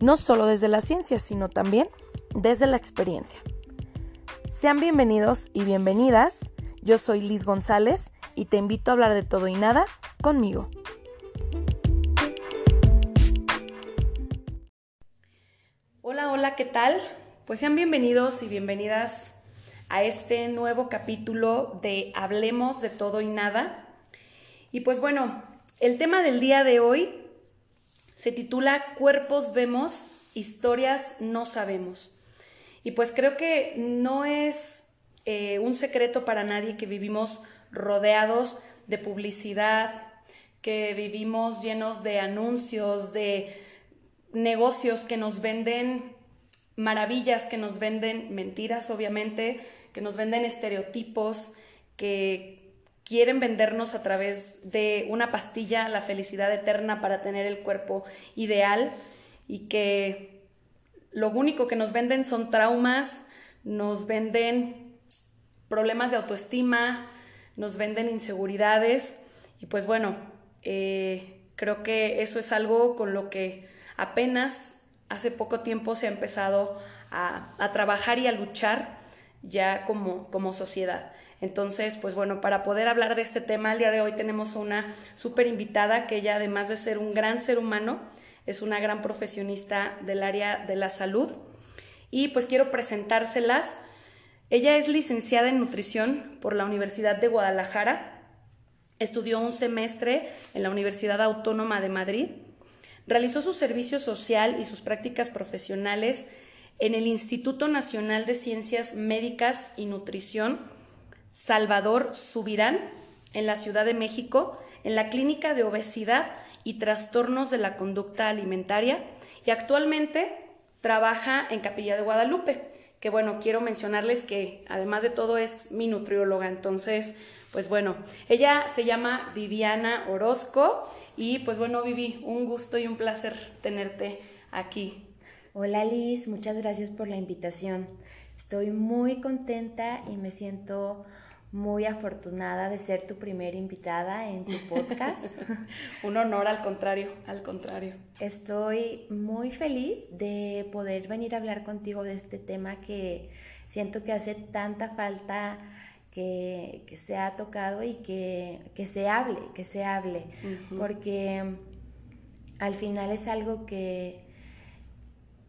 no solo desde la ciencia, sino también desde la experiencia. Sean bienvenidos y bienvenidas. Yo soy Liz González y te invito a hablar de todo y nada conmigo. Hola, hola, ¿qué tal? Pues sean bienvenidos y bienvenidas a este nuevo capítulo de Hablemos de todo y nada. Y pues bueno, el tema del día de hoy se titula Cuerpos vemos, historias no sabemos. Y pues creo que no es eh, un secreto para nadie que vivimos rodeados de publicidad, que vivimos llenos de anuncios, de negocios que nos venden maravillas, que nos venden mentiras, obviamente, que nos venden estereotipos, que quieren vendernos a través de una pastilla la felicidad eterna para tener el cuerpo ideal y que lo único que nos venden son traumas, nos venden problemas de autoestima, nos venden inseguridades y pues bueno, eh, creo que eso es algo con lo que apenas hace poco tiempo se ha empezado a, a trabajar y a luchar ya como, como sociedad. Entonces, pues bueno, para poder hablar de este tema, el día de hoy tenemos una súper invitada que ella, además de ser un gran ser humano, es una gran profesionista del área de la salud. Y pues quiero presentárselas. Ella es licenciada en nutrición por la Universidad de Guadalajara. Estudió un semestre en la Universidad Autónoma de Madrid. Realizó su servicio social y sus prácticas profesionales en el Instituto Nacional de Ciencias Médicas y Nutrición Salvador Subirán, en la Ciudad de México, en la Clínica de Obesidad y Trastornos de la Conducta Alimentaria y actualmente trabaja en Capilla de Guadalupe, que bueno, quiero mencionarles que además de todo es mi nutrióloga, entonces, pues bueno, ella se llama Viviana Orozco y pues bueno, Vivi, un gusto y un placer tenerte aquí Hola Liz, muchas gracias por la invitación. Estoy muy contenta y me siento muy afortunada de ser tu primera invitada en tu podcast. Un honor al contrario, al contrario. Estoy muy feliz de poder venir a hablar contigo de este tema que siento que hace tanta falta que, se ha tocado y que, se hable, que se hable, porque al final es algo que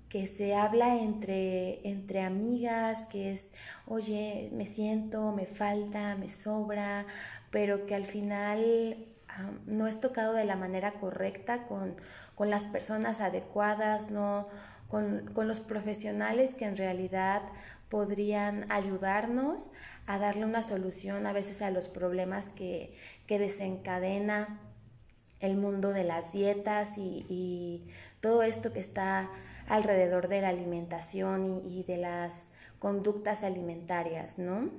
que se habla entre, entre amigas, que es, oye, me siento, me falta, me sobra, pero que al final no es tocado de la manera correcta con, las personas adecuadas, no con, los profesionales que en realidad podrían ayudarnos a darle una solución a veces a los problemas que, desencadena el mundo de las dietas y, y todo esto que está alrededor de la alimentación y, de las conductas alimentarias, ¿no?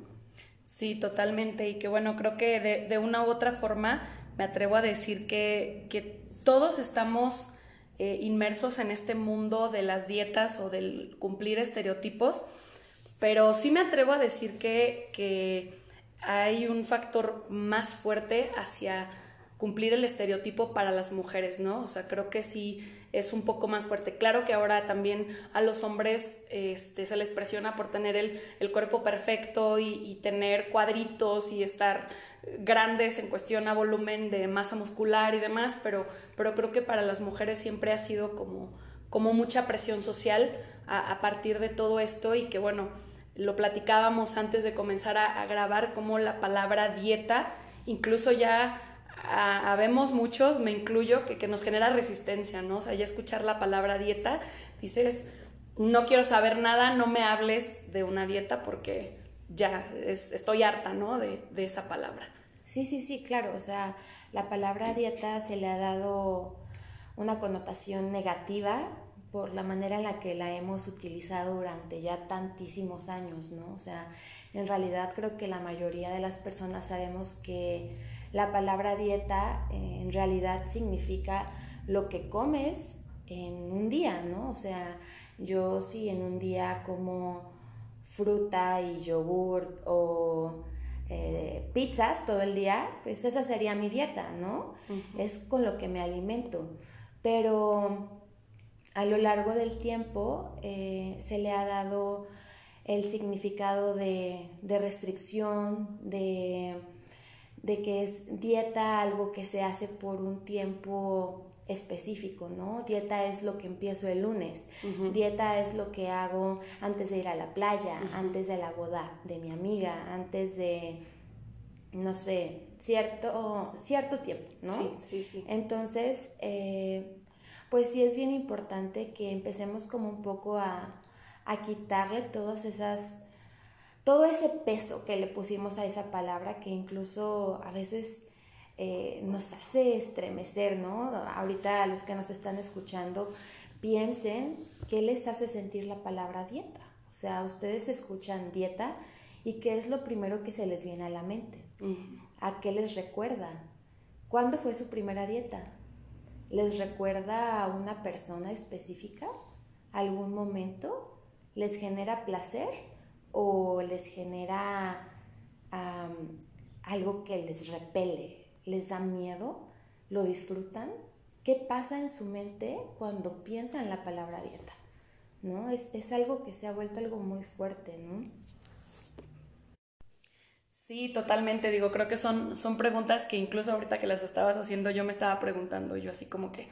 Sí, totalmente. Y que bueno, creo que de, una u otra forma me atrevo a decir que, que todos estamos eh, inmersos en este mundo de las dietas o del cumplir estereotipos, pero sí me atrevo a decir que, que hay un factor más fuerte hacia cumplir el estereotipo para las mujeres, ¿no? O sea, creo que sí es un poco más fuerte. Claro que ahora también a los hombres este, se les presiona por tener el, cuerpo perfecto y, tener cuadritos y estar grandes en cuestión a volumen de masa muscular y demás, pero, pero creo que para las mujeres siempre ha sido como, como mucha presión social a, partir de todo esto y que bueno, lo platicábamos antes de comenzar a grabar como la palabra dieta incluso ya habemos muchos, me incluyo, que, que, nos genera resistencia, ¿no? O sea, ya escuchar la palabra dieta, dices, no quiero saber nada, no me hables de una dieta porque ya estoy harta, ¿no? De, de esa palabra. Sí, sí, sí, claro, o sea, la palabra dieta se le ha dado una connotación negativa por la manera en la que la hemos utilizado durante ya tantísimos años, ¿no? O sea, en realidad creo que la mayoría de las personas sabemos que la palabra dieta eh, en realidad significa lo que comes en un día, ¿no? O sea, yo si en un día como fruta y yogur o eh, pizzas todo el día, pues esa sería mi dieta, ¿no? Es con lo que me alimento. Pero a lo largo del tiempo eh, se le ha dado el significado de, restricción, de, que es dieta algo que se hace por un tiempo específico, ¿no? Dieta es lo que empiezo el lunes, dieta es lo que hago antes de ir a la playa, antes de la boda de mi amiga, antes de, no sé, cierto, cierto tiempo, ¿no? Sí, sí, sí. Entonces, eh, pues sí es bien importante que empecemos como un poco a, a quitarle todas esas, todo ese peso que le pusimos a esa palabra que incluso a veces eh, nos hace estremecer, ¿no? Ahorita a los que nos están escuchando, piensen qué les hace sentir la palabra dieta. O sea, ustedes escuchan dieta y qué es lo primero que se les viene a la mente. ¿A qué les recuerda? ¿Cuándo fue su primera dieta? ¿Les recuerda a una persona específica? ¿Algún momento? les genera placer o les genera algo que les repele, les da miedo, lo disfrutan. ¿Qué pasa en su mente cuando piensan en la palabra dieta? ¿No? Es, es algo que se ha vuelto algo muy fuerte, ¿no? Sí, totalmente. Digo, creo que son, son preguntas que incluso ahorita que las estabas haciendo yo me estaba preguntando, yo así como que,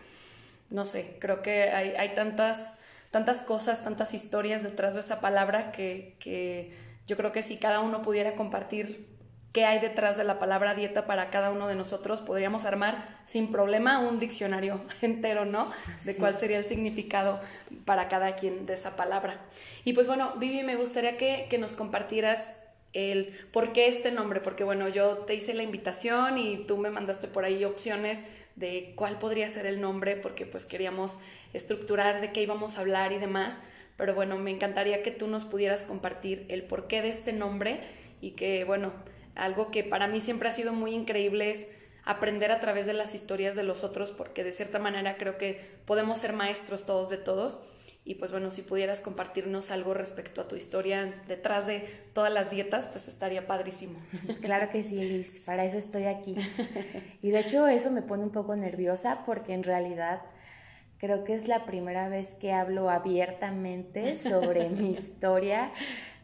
no sé, creo que hay, hay tantas tantas cosas, tantas historias detrás de esa palabra que, yo creo que si cada uno pudiera compartir qué hay detrás de la palabra dieta para cada uno de nosotros, podríamos armar sin problema un diccionario entero, ¿no? De cuál sería el significado para cada quien de esa palabra. Y pues bueno, Vivi, me gustaría que, que nos compartieras el por qué este nombre, porque bueno, yo te hice la invitación y tú me mandaste por ahí opciones de cuál podría ser el nombre, porque pues queríamos estructurar de qué íbamos a hablar y demás. Pero bueno, me encantaría que tú nos pudieras compartir el porqué de este nombre y que, bueno, algo que para mí siempre ha sido muy increíble es aprender a través de las historias de los otros, porque de cierta manera creo que podemos ser maestros todos de todos. Y pues bueno, si pudieras compartirnos algo respecto a tu historia detrás de todas las dietas, pues estaría padrísimo. Claro que sí, Liz, para eso estoy aquí. Y de hecho eso me pone un poco nerviosa porque en realidad Creo que es la primera vez que hablo abiertamente sobre mi historia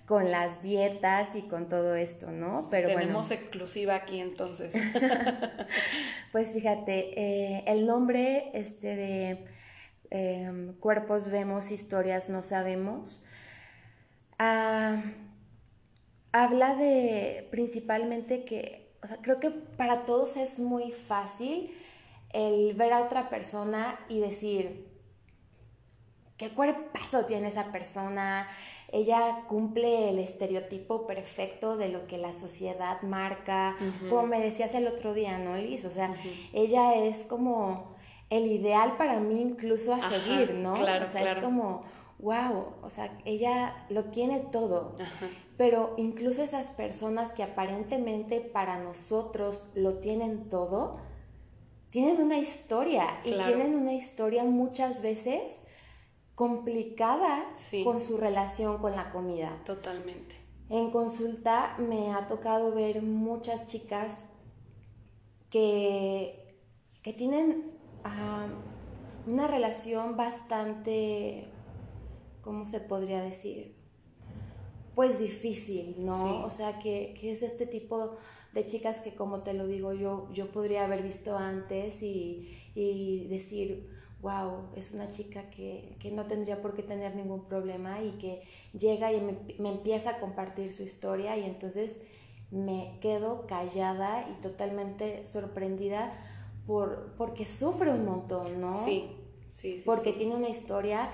con las dietas y con todo esto, ¿no? Pero Tenemos exclusiva aquí entonces. pues fíjate, eh, el nombre este de em, Cuerpos vemos, historias no sabemos, ah, habla de principalmente que, o sea, creo que para todos es muy fácil el ver a otra persona y decir, ¿qué cuerpazo tiene esa persona? Ella cumple el estereotipo perfecto de lo que la sociedad marca, como me decías el otro día, ¿no, Liz? O sea, ella es como el ideal para mí incluso a seguir, ¿no? Claro, o sea, es como, wow, o sea, ella lo tiene todo. Pero incluso esas personas que aparentemente para nosotros lo tienen todo, tienen una historia y tienen una historia muchas veces complicada con su relación con la comida. Totalmente. En consulta me ha tocado ver muchas chicas que, que tienen ah, una relación bastante, ¿cómo se podría decir? Pues difícil, ¿no? O sea, que, que es este tipo de chicas que como te lo digo yo, yo podría haber visto antes y, decir, wow, es una chica que, no tendría por qué tener ningún problema y que llega y me, empieza a compartir su historia y entonces me quedo callada y totalmente sorprendida por, porque sufre un montón, ¿no? Sí, sí, sí. Porque tiene una historia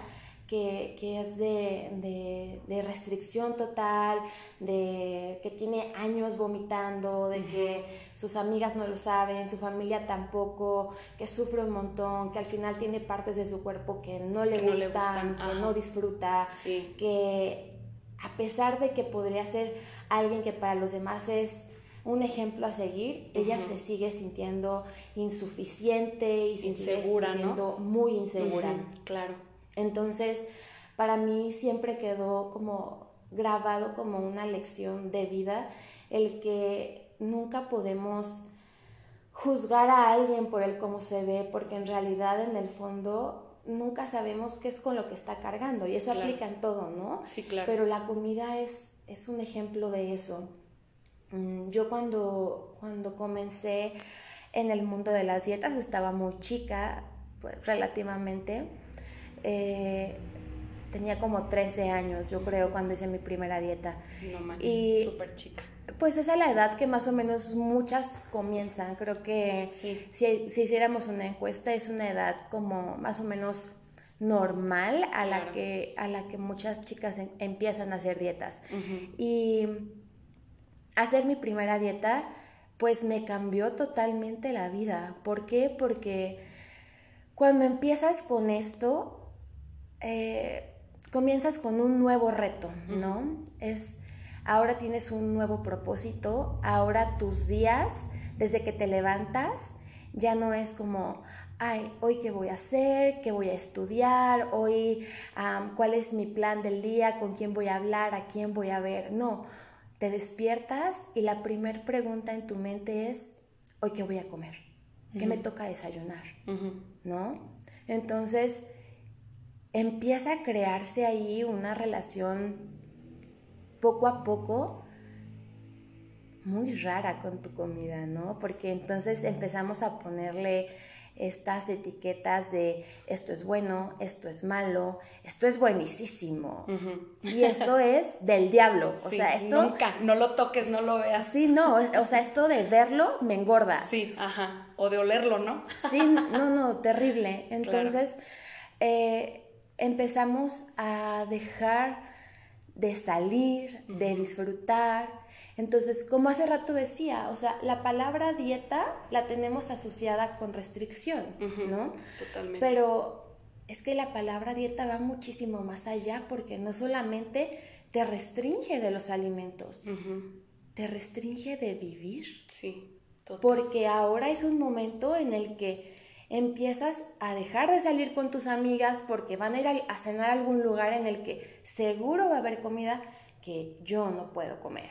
que, es de, restricción total, de que tiene años vomitando, de que sus amigas no lo saben, su familia tampoco, que sufre un montón, que al final tiene partes de su cuerpo que no le, gustan, que no disfruta, que a pesar de que podría ser alguien que para los demás es un ejemplo a seguir, ella se sigue sintiendo insuficiente y se insegura, sigue sintiendo muy insegura. Claro. Entonces, para mí siempre quedó como grabado como una lección de vida el que nunca podemos juzgar a alguien por el cómo se ve, porque en realidad en el fondo nunca sabemos qué es con lo que está cargando y eso aplica en todo, ¿no? Sí, claro. Pero la comida es, es un ejemplo de eso. Mm, yo cuando, cuando comencé en el mundo de las dietas estaba muy chica, pues, relativamente. Eh, tenía como 13 años, yo creo, cuando hice mi primera dieta. No manches, súper chica. Pues esa es la edad que más o menos muchas comienzan. Creo que si, si, hiciéramos una encuesta es una edad como más o menos normal a la, que, a la que muchas chicas em, empiezan a hacer dietas. Y hacer mi primera dieta, pues me cambió totalmente la vida. ¿Por qué? Porque cuando empiezas con esto, eh, comienzas con un nuevo reto, ¿no? Es, ahora tienes un nuevo propósito, ahora tus días, desde que te levantas, ya no es como, ay, hoy qué voy a hacer, qué voy a estudiar, hoy cuál es mi plan del día, con quién voy a hablar, a quién voy a ver. No, te despiertas y la primera pregunta en tu mente es, hoy qué voy a comer, qué me toca desayunar, ¿no? Entonces, empieza a crearse ahí una relación poco a poco muy rara con tu comida, ¿no? Porque entonces empezamos a ponerle estas etiquetas de esto es bueno, esto es malo, esto es buenísimo y esto es del diablo. O sea, esto... Nunca, no lo toques, no lo veas. Sí, no, o sea, esto de verlo me engorda. Sí, ajá, o de olerlo, ¿no? Sí, no, no, terrible. Entonces, eh, empezamos a dejar de salir, de disfrutar, entonces, como hace rato decía, o sea, la palabra dieta la tenemos asociada con restricción, ¿no? Totalmente. Pero es que la palabra dieta va muchísimo más allá porque no solamente te restringe de los alimentos, te restringe de vivir. Sí, total. Porque ahora es un momento en el que empiezas a dejar de salir con tus amigas porque van a ir a cenar a algún lugar en el que seguro va a haber comida que yo no puedo comer.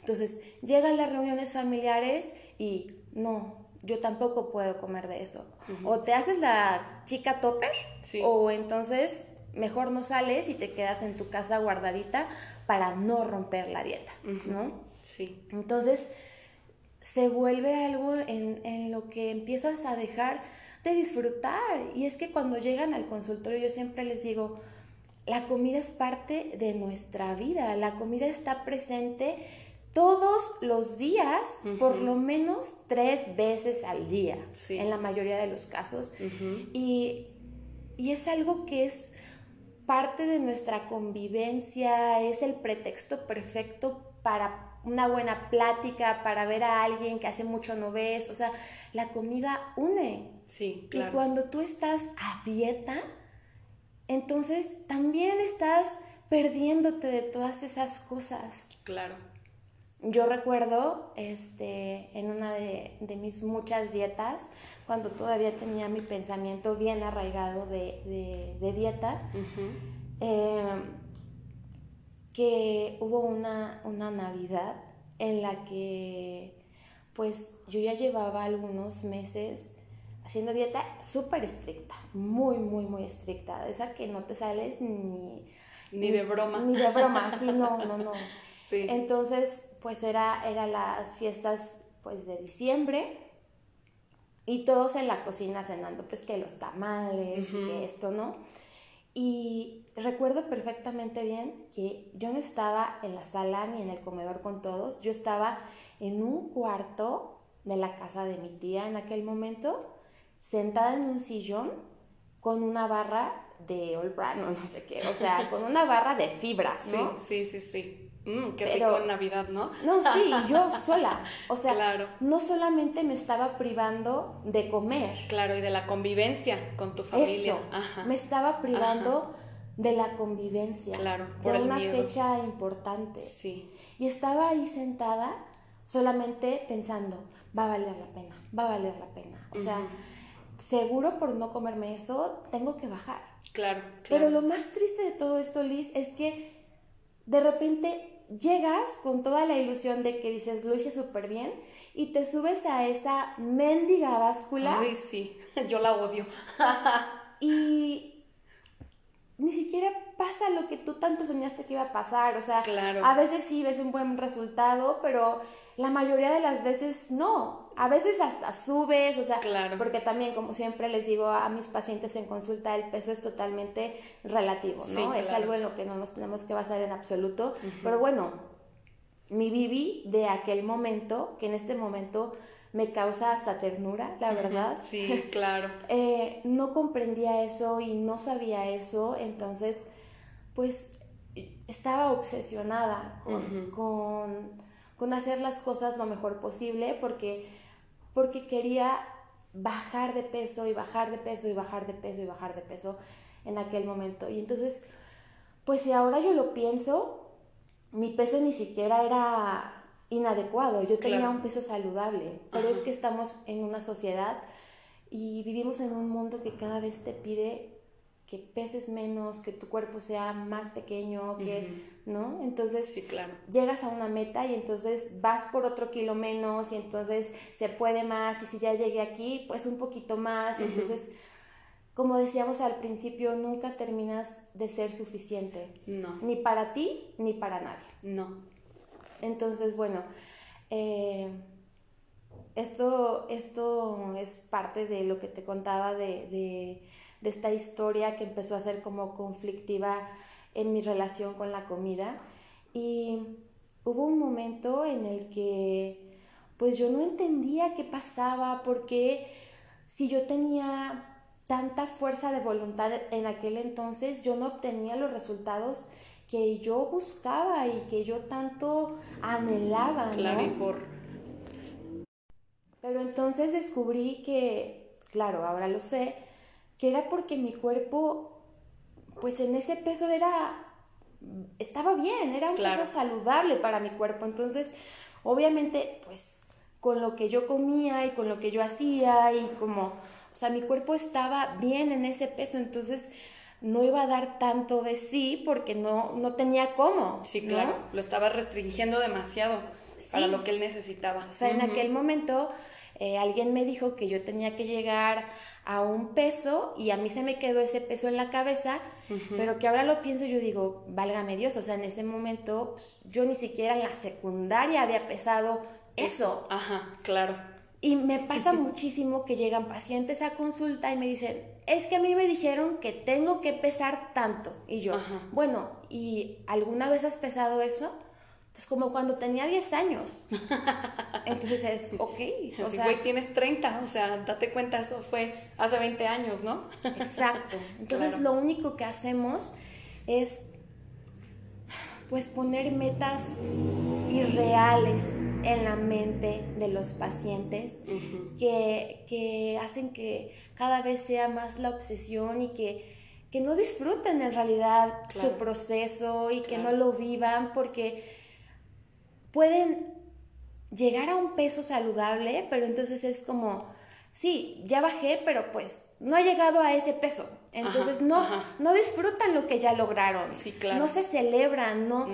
Entonces, llegan las reuniones familiares y no, yo tampoco puedo comer de eso. O te haces la chica topper, o entonces mejor no sales y te quedas en tu casa guardadita para no romper la dieta, ¿no? Sí. Entonces, se vuelve algo en, en lo que empiezas a dejar de disfrutar. Y es que cuando llegan al consultorio yo siempre les digo, la comida es parte de nuestra vida, la comida está presente todos los días, por lo menos tres veces al día, en la mayoría de los casos. y, es algo que es parte de nuestra convivencia, es el pretexto perfecto para una buena plática, para ver a alguien que hace mucho no ves, o sea, la comida une. Sí, claro. Y cuando tú estás a dieta, entonces también estás perdiéndote de todas esas cosas. Claro. Yo recuerdo este, en una de, mis muchas dietas, cuando todavía tenía mi pensamiento bien arraigado de, dieta, em, que hubo una, una Navidad en la que pues yo ya llevaba algunos meses haciendo dieta súper estricta, muy, muy, muy estricta, esa que no te sales ni... Ni de broma. Ni de broma, sí, no, no, no. Sí. Entonces, pues era, era las fiestas pues de diciembre y todos en la cocina cenando, pues que los tamales y que esto, ¿no? Y recuerdo perfectamente bien que yo no estaba en la sala ni en el comedor con todos, yo estaba en un cuarto de la casa de mi tía en aquel momento sentada en un sillón con una barra de All Brand o no sé qué, o sea, con una barra de fibra, ¿no? Sí, sí, sí, sí. Mm, qué rico en Navidad, ¿no? No, sí, yo sola. O sea, no solamente me estaba privando de comer. Claro, y de la convivencia con tu familia. Eso, me estaba privando de la convivencia. Claro, por de una fecha importante. Sí. Y estaba ahí sentada solamente pensando, va a valer la pena, va a valer la pena. O sea, seguro por no comerme eso, tengo que bajar. Claro, claro. Pero lo más triste de todo esto, Liz, es que de repente llegas con toda la ilusión de que dices, lo hice súper bien, y te subes a esa mendiga báscula. Ay, sí, yo la odio. y ni siquiera pasa lo que tú tanto soñaste que iba a pasar. O sea, claro. a veces sí ves un buen resultado, pero la mayoría de las veces no. A veces hasta subes, o sea, claro. porque también, como siempre les digo a mis pacientes en consulta, el peso es totalmente relativo, ¿no? Es algo en lo que no nos tenemos que basar en absoluto. Pero bueno, mi Bibi de aquel momento, que en este momento me causa hasta ternura, la verdad. Sí, claro. Eh, no comprendía eso y no sabía eso, entonces, pues estaba obsesionada con con hacer las cosas lo mejor posible porque, porque quería bajar de peso y bajar de peso y bajar de peso y bajar de peso en aquel momento. Y entonces, pues si ahora yo lo pienso, mi peso ni siquiera era inadecuado, yo tenía un peso saludable, pero es que estamos en una sociedad y vivimos en un mundo que cada vez te pide que peses menos, que tu cuerpo sea más pequeño, que, ¿no? Entonces, sí, claro. llegas a una meta y entonces vas por otro kilo menos y entonces se puede más y si ya llegué aquí, pues un poquito más. Entonces, como decíamos al principio, nunca terminas de ser suficiente. No. Ni para ti, ni para nadie. No. Entonces, bueno, eh, esto, esto es parte de lo que te contaba de de esta historia que empezó a ser como conflictiva en mi relación con la comida. Y hubo un momento en el que pues yo no entendía qué pasaba, porque si yo tenía tanta fuerza de voluntad en aquel entonces, yo no obtenía los resultados que yo buscaba y que yo tanto anhelaba. Claro, y por... Pero entonces descubrí que, claro, ahora lo sé, que era porque mi cuerpo, pues en ese peso era, estaba bien, era un peso saludable para mi cuerpo. Entonces, obviamente, pues con lo que yo comía y con lo que yo hacía y como, o sea, mi cuerpo estaba bien en ese peso, entonces no iba a dar tanto de sí porque no, no tenía cómo. Sí, claro, lo estaba restringiendo demasiado para lo que él necesitaba. O sea, en aquel momento eh, alguien me dijo que yo tenía que llegar a un peso y a mí se me quedó ese peso en la cabeza, pero que ahora lo pienso yo digo, válgame Dios, o sea, en ese momento yo ni siquiera en la secundaria había pesado eso. Ajá, claro. Y me pasa muchísimo que llegan pacientes a consulta y me dicen, es que a mí me dijeron que tengo que pesar tanto. Y yo, bueno, ¿y alguna vez has pesado eso? Pues como cuando tenía 10 años. Entonces es, ok. O sea, güey, tienes 30, o sea, date cuenta, eso fue hace 20 años, ¿no? Exacto. Entonces lo único que hacemos es, pues, poner metas irreales en la mente de los pacientes que, que, hacen que cada vez sea más la obsesión y que, que no disfruten en realidad su proceso y que no lo vivan porque pueden llegar a un peso saludable, pero entonces es como, sí, ya bajé, pero pues no he llegado a ese peso. Entonces no, no disfrutan lo que ya lograron. Sí, claro. No se celebran, no,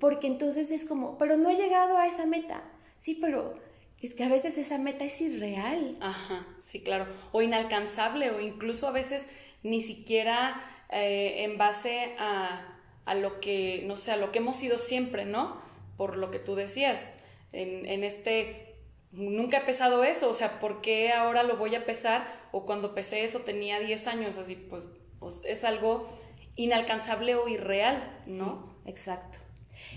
Porque entonces es como, pero no he llegado a esa meta. Sí, pero es que a veces esa meta es irreal. Ajá, sí, claro. O inalcanzable, o incluso a veces ni siquiera eh, en base a, a lo que, no sé, a lo que hemos sido siempre, ¿no? Por lo que tú decías, en, este, nunca he pesado eso, o sea, ¿por qué ahora lo voy a pesar? O cuando pesé eso tenía 10 años, así, pues, es algo inalcanzable o irreal, ¿no? exacto.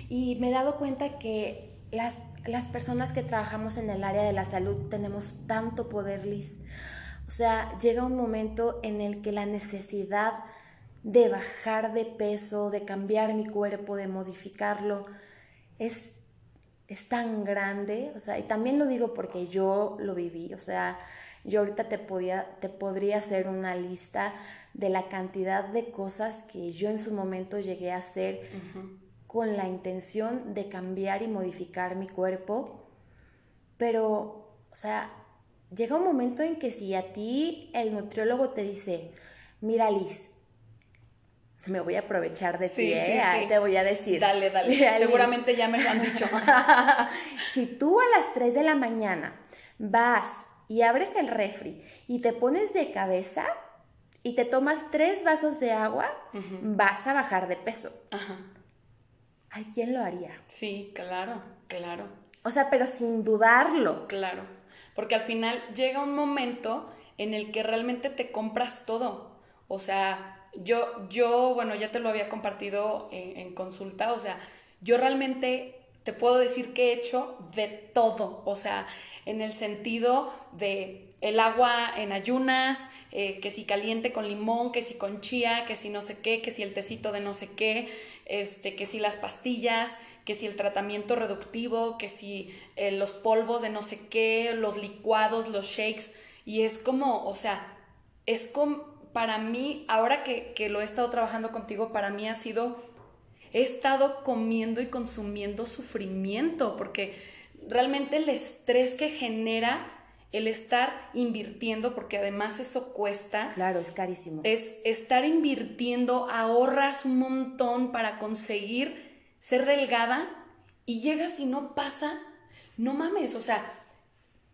Y me he dado cuenta que las, las personas que trabajamos en el área de la salud tenemos tanto poder, Liz. O sea, llega un momento en el que la necesidad de bajar de peso, de cambiar mi cuerpo, de modificarlo, es, es tan grande, o sea, y también lo digo porque yo lo viví, o sea, yo ahorita te, podía, te podría hacer una lista de la cantidad de cosas que yo en su momento llegué a hacer con la intención de cambiar y modificar mi cuerpo, pero, o sea, llega un momento en que si a ti el nutriólogo te dice, mira Liz, me voy a aprovechar de ti, ¿eh? te voy a decir. Dale, dale. Seguramente ya me lo han dicho. si tú a las 3 de la mañana vas y abres el refri y te pones de cabeza y te tomas tres vasos de agua, vas a bajar de peso. Ajá. ¿Ay, quién lo haría? Sí, claro, claro. O sea, pero sin dudarlo. Claro, porque al final llega un momento en el que realmente te compras todo. O sea, yo, yo bueno, ya te lo había compartido en, consulta, o sea, yo realmente te puedo decir que he hecho de todo. O sea, en el sentido de el agua en ayunas, eh, que si caliente con limón, que si con chía, que si no sé qué, que si el tecito de no sé qué, este, que si las pastillas, que si el tratamiento reductivo, que si eh, los polvos de no sé qué, los licuados, los shakes, y es como, o sea, es como, para mí, ahora que, que lo he estado trabajando contigo, para mí ha sido, he estado comiendo y consumiendo sufrimiento, porque realmente el estrés que genera el estar invirtiendo, porque además eso cuesta. Claro, es carísimo. Es estar invirtiendo, ahorras un montón para conseguir ser delgada y llegas y no pasa. No mames, o sea,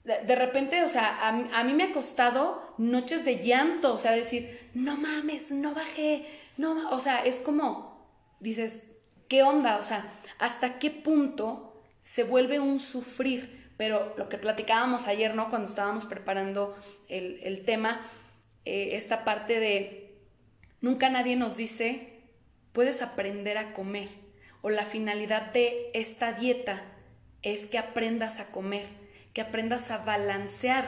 de, repente, o sea, a, a, mí me ha costado noches de llanto, o sea, decir, no mames, no bajé, no, o sea, es como, dices, ¿qué onda? O sea, ¿hasta qué punto se vuelve un sufrir, pero lo que platicábamos ayer, ¿no? Cuando estábamos preparando el, tema, eh, esta parte de nunca nadie nos dice, puedes aprender a comer, o la finalidad de esta dieta es que aprendas a comer, que aprendas a balancear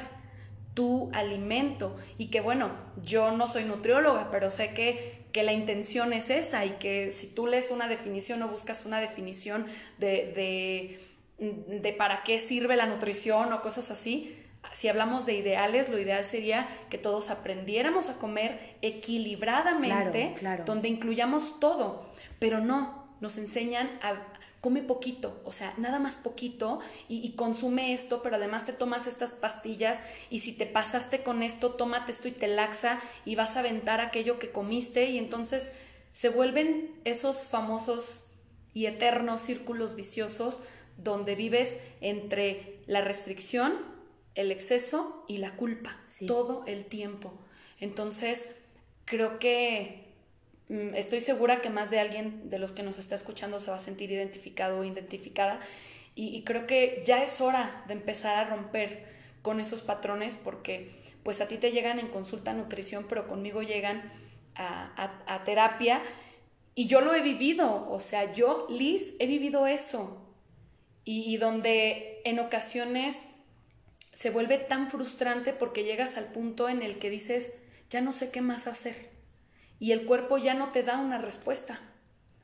tu alimento. Y que bueno, yo no soy nutrióloga, pero sé que, que la intención es esa y que si tú lees una definición o buscas una definición de de para qué sirve la nutrición o cosas así, si hablamos de ideales, lo ideal sería que todos aprendiéramos a comer equilibradamente, donde incluyamos todo, pero no, nos enseñan a come poquito, o sea, nada más poquito y, consume esto, pero además te tomas estas pastillas y si te pasaste con esto, tómate esto y te laxa y vas a aventar aquello que comiste y entonces se vuelven esos famosos y eternos círculos viciosos donde vives entre la restricción, el exceso y la culpa todo el tiempo. Entonces, creo que estoy segura que más de alguien de los que nos está escuchando se va a sentir identificado o identificada. Y, creo que ya es hora de empezar a romper con esos patrones porque pues a ti te llegan en consulta nutrición, pero conmigo llegan a terapia. Y yo lo he vivido, o sea, yo, Liz, he vivido eso. Y, donde en ocasiones se vuelve tan frustrante porque llegas al punto en el que dices, ya no sé qué más hacer. Y el cuerpo ya no te da una respuesta.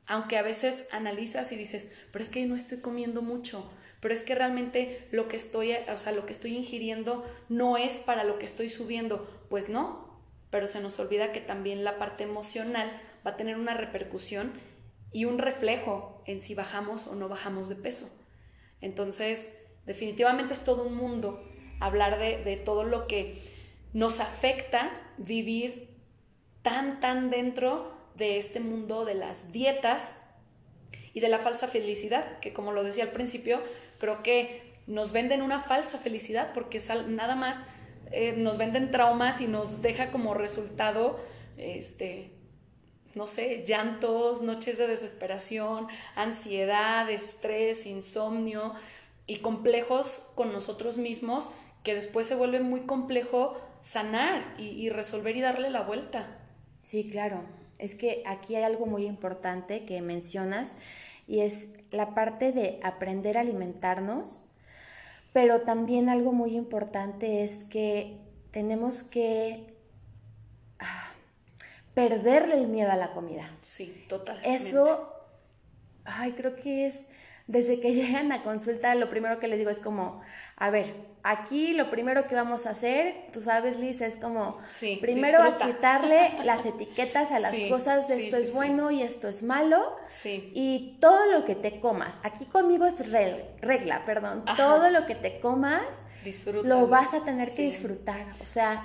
Aunque a veces analizas y dices, pero es que no estoy comiendo mucho, pero es que realmente lo que estoy, o sea, lo que estoy ingiriendo no es para lo que estoy subiendo. Pues no, pero se nos olvida que también la parte emocional va a tener una repercusión y un reflejo en si bajamos o no bajamos de peso. Entonces, definitivamente es todo un mundo hablar de, todo lo que nos afecta vivir tan, tan dentro de este mundo de las dietas y de la falsa felicidad, que como lo decía al principio, creo que nos venden una falsa felicidad porque nada más eh, nos venden traumas y nos deja como resultado, este, no sé, llantos, noches de desesperación, ansiedad, estrés, insomnio y complejos con nosotros mismos que después se vuelve muy complejo sanar y, resolver y darle la vuelta. Sí, claro. Es que aquí hay algo muy importante que mencionas y es la parte de aprender a alimentarnos, pero también algo muy importante es que tenemos que perderle el miedo a la comida. Sí, total. Eso, ay, creo que es, desde que llegan a consulta, lo primero que les digo es como, a ver, aquí lo primero que vamos a hacer, tú sabes, Liz, es como, Sí, primero a quitarle las etiquetas a las Sí, cosas de sí, esto es bueno y esto es malo. Sí. Y todo lo que te comas, aquí conmigo es rel- regla, perdón, Ajá. todo lo que te comas Disfrútalo. lo vas a tener que disfrutar. O sea,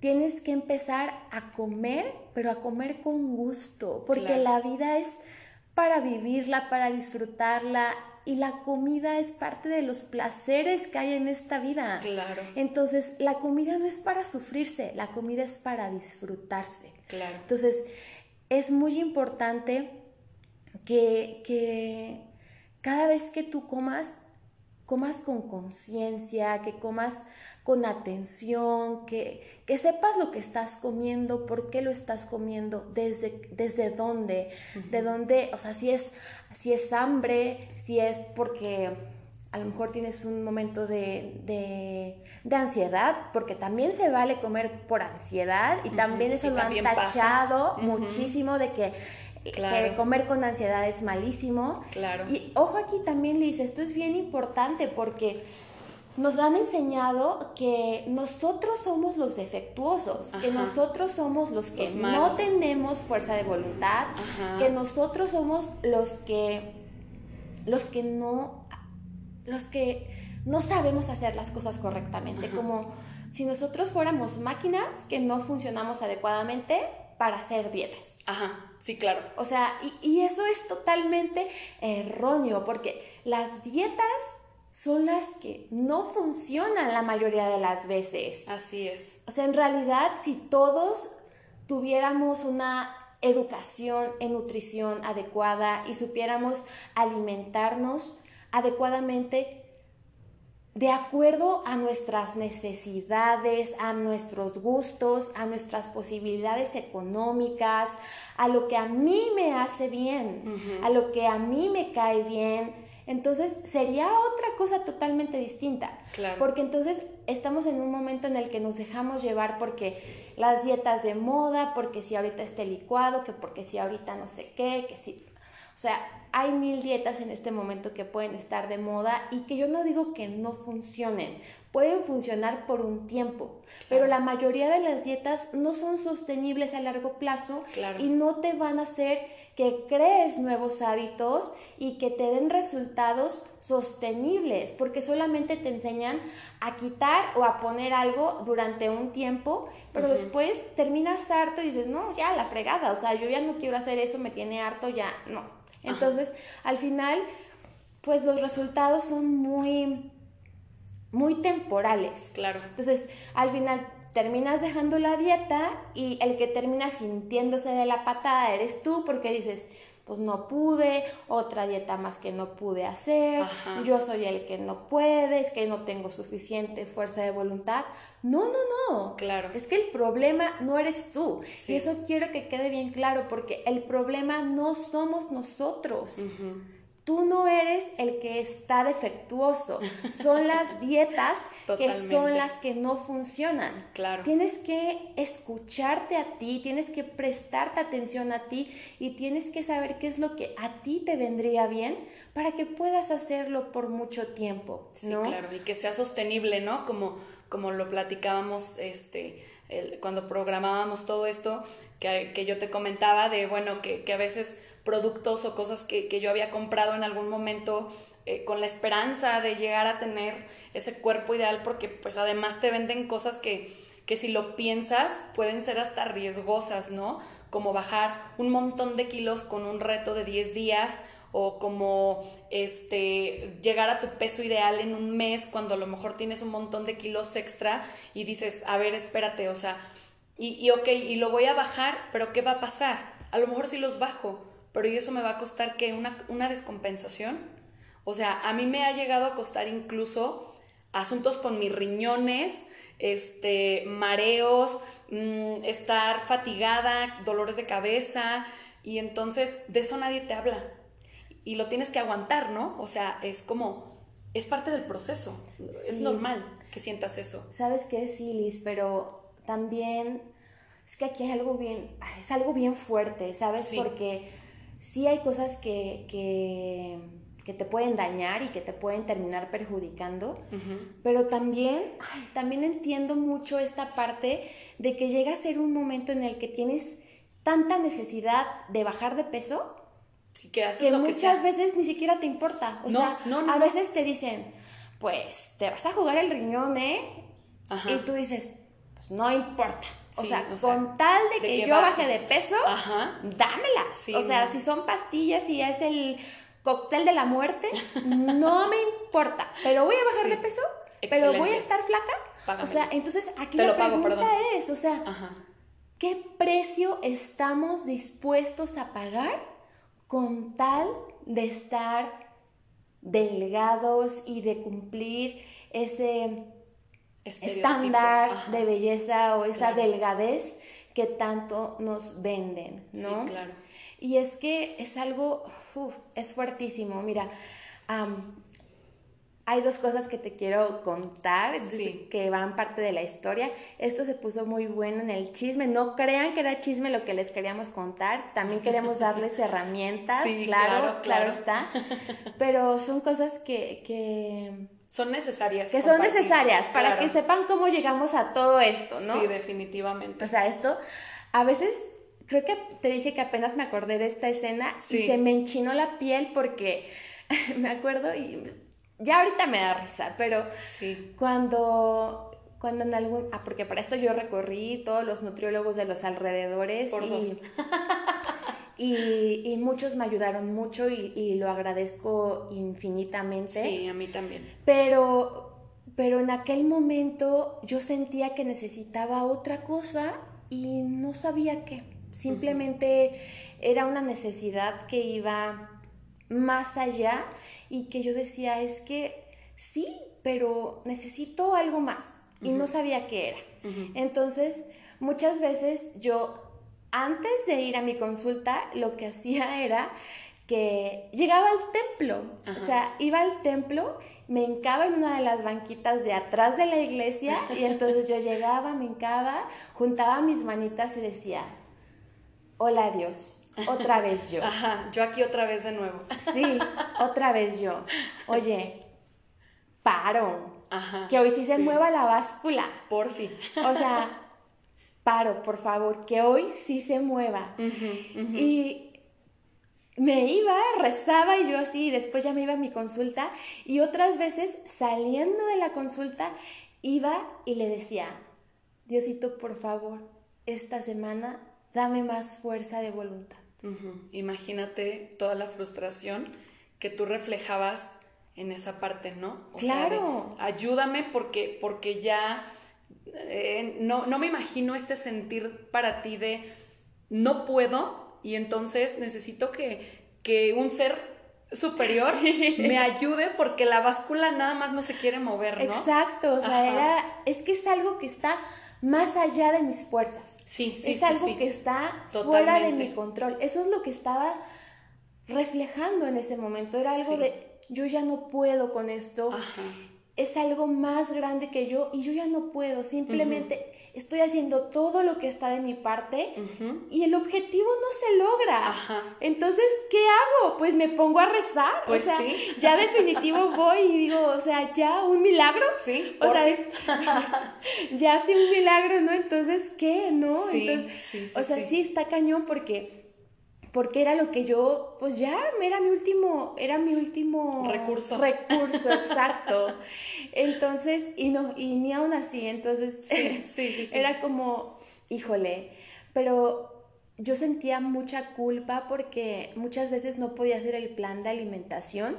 tienes que empezar a comer, pero a comer con gusto, porque Claro. la vida es para vivirla, para disfrutarla, y la comida es parte de los placeres que hay en esta vida. Claro. Entonces, la comida no es para sufrirse, la comida es para disfrutarse. Claro. Entonces, es muy importante que, que cada vez que tú comas, comas con conciencia, que comas con atención, que, que sepas lo que estás comiendo, por qué lo estás comiendo, desde, desde dónde, de dónde, o sea, si es, si es hambre, si es porque a lo mejor tienes un momento de, de, de ansiedad, porque también se vale comer por ansiedad y también eso y lo han también tachado muchísimo de que, Claro. que comer con ansiedad es malísimo. Claro. Y ojo aquí también, Liz, esto es bien importante porque nos han enseñado que nosotros somos los defectuosos, que nosotros somos los que Los no tenemos fuerza de voluntad, Ajá. que nosotros somos los que los que no los que no sabemos hacer las cosas correctamente, Ajá. como si nosotros fuéramos máquinas que no funcionamos adecuadamente para hacer dietas. Ajá. Sí, claro. O sea, y, y eso es totalmente erróneo, porque las dietas son las que no funcionan la mayoría de las veces. Así es. O sea, en realidad, si todos tuviéramos una educación en nutrición adecuada y supiéramos alimentarnos adecuadamente de acuerdo a nuestras necesidades, a nuestros gustos, a nuestras posibilidades económicas, a lo que a mí me hace bien, a lo que a mí me cae bien, entonces sería otra cosa totalmente distinta. Claro. Porque entonces estamos en un momento en el que nos dejamos llevar porque las dietas de moda, porque si ahorita este licuado, que porque si ahorita no sé qué, que si... O sea, hay mil dietas en este momento que pueden estar de moda y que yo no digo que no funcionen, pueden funcionar por un tiempo, pero la mayoría de las dietas no son sostenibles a largo plazo Claro. y no te van a hacer que crees nuevos hábitos y que te den resultados sostenibles, porque solamente te enseñan a quitar o a poner algo durante un tiempo, pero después terminas harto y dices, no, ya la fregada, o sea, yo ya no quiero hacer eso, me tiene harto, ya no. Entonces, al final, pues los resultados son muy, muy temporales. Claro. Entonces, al final terminas dejando la dieta y el que termina sintiéndose de la patada eres tú porque dices, pues no pude, otra dieta más que no pude hacer, Ajá. yo soy el que no puede, es que no tengo suficiente fuerza de voluntad. No, no, no. Claro. Es que el problema no eres tú. Sí. Y eso quiero que quede bien claro porque el problema no somos nosotros. Ujú. Tú no eres el que está defectuoso, son las dietas que son las que no funcionan. Claro. Tienes que escucharte a ti, tienes que prestarte atención a ti y tienes que saber qué es lo que a ti te vendría bien para que puedas hacerlo por mucho tiempo. Sí, ¿no? claro, y que sea sostenible, ¿no? Como, como lo platicábamos este, el- cuando programábamos todo esto, que, que yo te comentaba de, bueno, que, que a veces productos o cosas que, que yo había comprado en algún momento eh, con la esperanza de llegar a tener ese cuerpo ideal, porque pues además te venden cosas que, que si lo piensas pueden ser hasta riesgosas, ¿no? Como bajar un montón de kilos con un reto de 10 días o como este llegar a tu peso ideal en un mes cuando a lo mejor tienes un montón de kilos extra y dices, a ver, espérate, o sea, y, y ok, y lo voy a bajar, pero ¿qué va a pasar? A lo mejor sí los bajo, pero ¿y eso me va a costar que una, una descompensación? O sea, a mí me ha llegado a costar incluso asuntos con mis riñones, este, mareos, mm, estar fatigada, dolores de cabeza, y entonces de eso nadie te habla. Y lo tienes que aguantar, ¿no? O sea, es como, es parte del proceso. Es normal que sientas eso. Sabes que sí, Liz, pero también es que aquí hay algo bien, es algo bien fuerte, ¿sabes? Porque sí hay cosas que, que, que, te pueden dañar y que te pueden terminar perjudicando, pero también, también entiendo mucho esta parte de que llega a ser un momento en el que tienes tanta necesidad de bajar de peso que, muchas veces ni siquiera te importa. O sea, a veces te dicen, pues te vas a jugar el riñón, ¿eh? Y tú dices, no importa. o, sea, con tal de, que, yo baje. de peso, dámelas. o sea, si son pastillas y es el cóctel de la muerte, no me importa. Pero voy a bajar de peso, pero voy a estar flaca. O sea, entonces aquí la pregunta es, o sea, ¿qué precio estamos dispuestos a pagar con tal de estar delgados y de cumplir ese estándar de belleza o esa delgadez que tanto nos venden, ¿no? Sí, claro. Y es que es algo, es fuertísimo. Mira, hay dos cosas que te quiero contar que van parte de la historia. Esto se puso muy bueno en el chisme. No crean que era chisme lo que les queríamos contar. También queremos darles herramientas. claro, claro, está. Pero son cosas que, son necesarias. Que son necesarias para que sepan cómo llegamos a todo esto, ¿no? Sí, definitivamente. O sea, esto a veces creo que te dije que apenas me acordé de esta escena y se me enchinó la piel porque me acuerdo y ya ahorita me da risa, pero sí. cuando, cuando en algún... Ah, porque para esto yo recorrí todos los nutriólogos de los alrededores. Por y, Y, muchos me ayudaron mucho y, lo agradezco infinitamente. Sí, a mí también. Pero, pero en aquel momento yo sentía que necesitaba otra cosa y no sabía qué. Simplemente era una necesidad que iba más allá y que yo decía, es que sí, pero necesito algo más y no sabía qué era. Entonces, muchas veces yo, antes de ir a mi consulta, lo que hacía era que llegaba al templo, o sea, iba al templo, me hincaba en una de las banquitas de atrás de la iglesia y entonces yo llegaba, me hincaba, juntaba mis manitas y decía, hola Dios, otra vez yo. Ajá, yo aquí otra vez de nuevo. Sí, otra vez yo. Oye, paro. Ajá. Que hoy sí se mueva la báscula. Por fin. O sea, paro, por favor, que hoy sí se mueva. Y me iba, rezaba y yo así, y después ya me iba a mi consulta. Y otras veces, saliendo de la consulta, iba y le decía, Diosito, por favor, esta semana dame más fuerza de voluntad. Imagínate toda la frustración que tú reflejabas en esa parte, ¿no? claro. ayúdame porque, porque ya eh, no, no me imagino este sentir para ti de no puedo y entonces necesito que, que un ser superior me ayude porque la báscula nada más no se quiere mover, ¿no? Exacto, o sea, era, es que es algo que está más allá de mis fuerzas. Sí, sí, es algo que está fuera de mi control. Eso es lo que estaba reflejando en ese momento. Era algo de, yo ya no puedo con esto. Es algo más grande que yo y yo ya no puedo. Simplemente estoy haciendo todo lo que está de mi parte y el objetivo no se logra. Entonces, ¿qué hago? Pues me pongo a rezar. Pues o sea, sí. ya definitivo voy y digo, o sea, ya un milagro. Sí, o sea, ya sí un milagro, ¿no? Entonces, ¿qué? ¿No? Sí, Entonces, sí, o sea, sí está cañón porque porque era lo que yo, pues ya era mi último, era mi último recurso. Recurso, exacto. Entonces, y no, y ni aún así, entonces sí, sí, era como, híjole, pero yo sentía mucha culpa porque muchas veces no podía hacer el plan de alimentación.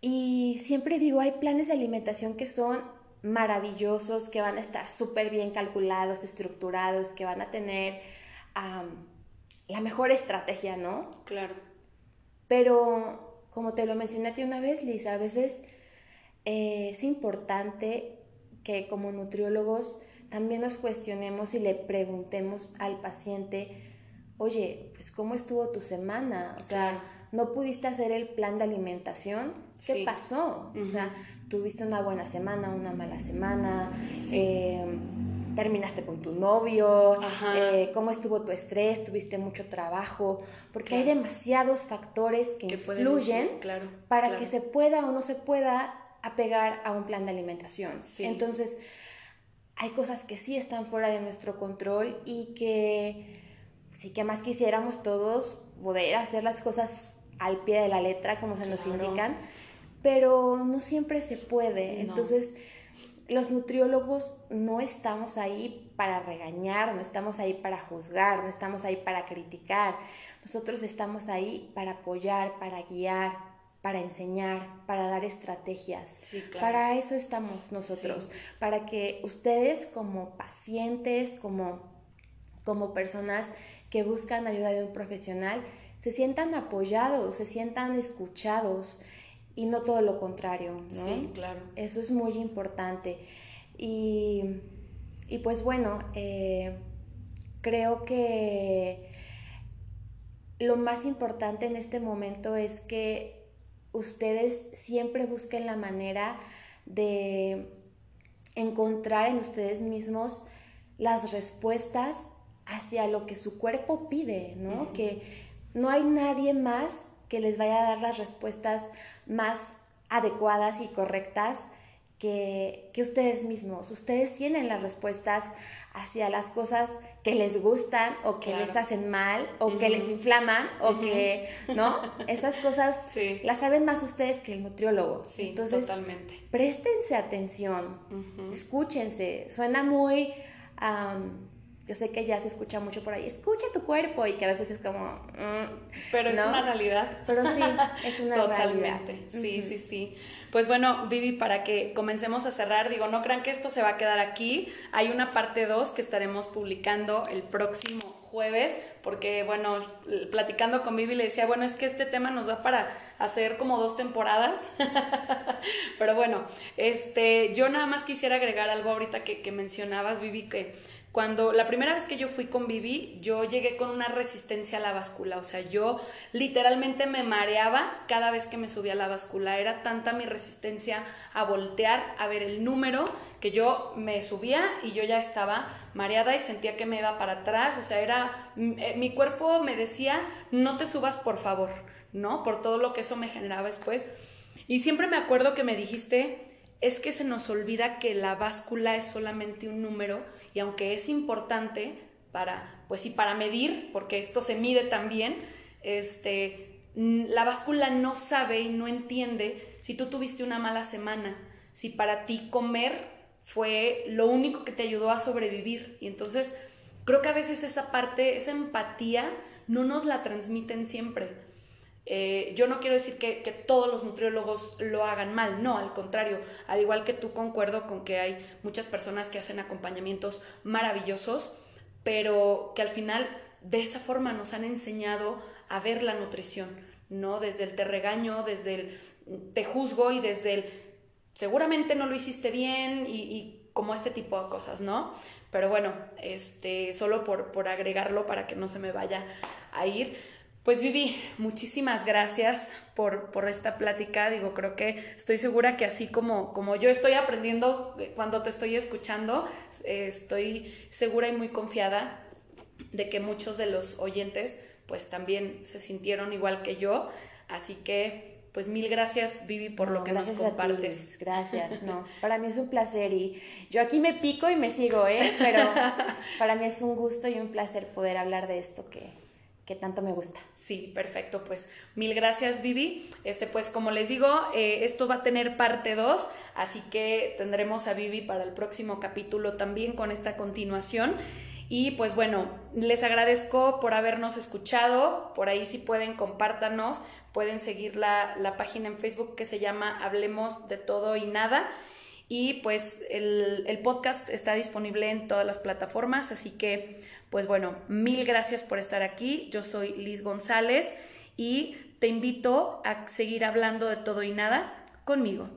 Y siempre digo, hay planes de alimentación que son maravillosos, que van a estar súper bien calculados, estructurados, que van a tener la mejor estrategia, ¿no? Claro. Pero, como te lo mencioné a ti una vez, Lisa, a veces eh, es importante que como nutriólogos también nos cuestionemos y le preguntemos al paciente, oye, pues ¿cómo estuvo tu semana? O sea, ¿no pudiste hacer el plan de alimentación? ¿Qué pasó? O sea, ¿tuviste una buena semana, una mala semana? Eh, terminaste con tu novio, eh, cómo estuvo tu estrés, tuviste mucho trabajo, porque hay demasiados factores que, influyen para que se pueda o no se pueda apegar a un plan de alimentación. Entonces, hay cosas que sí están fuera de nuestro control y que sí que más quisiéramos todos poder hacer las cosas al pie de la letra como se nos indican, pero no siempre se puede. Entonces, los nutriólogos no estamos ahí para regañar, no estamos ahí para juzgar, no estamos ahí para criticar. Nosotros estamos ahí para apoyar, para guiar, para enseñar, para dar estrategias. Para eso estamos nosotros, para que ustedes como pacientes, como, como personas que buscan ayuda de un profesional, se sientan apoyados, se sientan escuchados y no todo lo contrario, ¿no? Sí, claro. Eso es muy importante. Y, pues bueno, eh, creo que lo más importante en este momento es que ustedes siempre busquen la manera de encontrar en ustedes mismos las respuestas hacia lo que su cuerpo pide, ¿no? Que no hay nadie más que les vaya a dar las respuestas más adecuadas y correctas que, ustedes mismos. Ustedes tienen las respuestas hacia las cosas que les gustan o que les hacen mal o que les inflaman o que, ¿no? Esas cosas las saben más ustedes que el nutriólogo. Sí, Entonces, totalmente. Préstense atención, escúchense. Suena muy yo sé que ya se escucha mucho por ahí, escucha tu cuerpo y que a veces es como... Mm, Pero es una realidad. Pero sí, es una Totalmente. realidad. Sí, sí, sí. Pues bueno, Vivi, para que comencemos a cerrar, digo, no crean que esto se va a quedar aquí. Hay una parte 2 que estaremos publicando el próximo jueves, porque bueno, platicando con Vivi le decía, bueno, es que este tema nos da para hacer como dos temporadas. Pero bueno, este, yo nada más quisiera agregar algo ahorita que, que mencionabas, Vivi, que cuando la primera vez que yo fui con Vivi, yo llegué con una resistencia a la báscula, o sea, yo literalmente me mareaba cada vez que me subía a la báscula, era tanta mi resistencia a voltear, a ver el número, que yo me subía y yo ya estaba mareada y sentía que me iba para atrás, o sea, era mi cuerpo me decía, "No te subas, por favor", ¿no? Por todo lo que eso me generaba después. Y siempre me acuerdo que me dijiste, es que se nos olvida que la báscula es solamente un número y aunque es importante para, pues sí, para medir, porque esto se mide también, este, la báscula no sabe y no entiende si tú tuviste una mala semana, si para ti comer fue lo único que te ayudó a sobrevivir. Y entonces creo que a veces esa parte, esa empatía, no nos la transmiten siempre. Eh, yo no quiero decir que, todos los nutriólogos lo hagan mal, no, al contrario, al igual que tú concuerdo con que hay muchas personas que hacen acompañamientos maravillosos, pero que al final de esa forma nos han enseñado a ver la nutrición, ¿no? Desde el te regaño, desde el te juzgo y desde el seguramente no lo hiciste bien y como este tipo de cosas, ¿no? Pero bueno, este, solo por, por agregarlo para que no se me vaya a ir. Pues Vivi, muchísimas gracias por, por, esta plática. Digo, creo que estoy segura que así como, como yo estoy aprendiendo cuando te estoy escuchando, eh, estoy segura y muy confiada de que muchos de los oyentes pues también se sintieron igual que yo. Así que pues mil gracias Vivi por lo que nos compartes. Gracias, no. Para mí es un placer y yo aquí me pico y me sigo, ¿eh? Pero para mí es un gusto y un placer poder hablar de esto que que tanto me gusta. Sí, perfecto, pues mil gracias Vivi. Este, pues como les digo, eh, esto va a tener parte 2, así que tendremos a Vivi para el próximo capítulo también con esta continuación. Y pues bueno, les agradezco por habernos escuchado, por ahí si pueden compártanos, pueden seguir la, la página en Facebook que se llama Hablemos de todo y nada. Y pues el, el podcast está disponible en todas las plataformas, así que pues bueno, mil gracias por estar aquí. Yo soy Liz González y te invito a seguir hablando de todo y nada conmigo.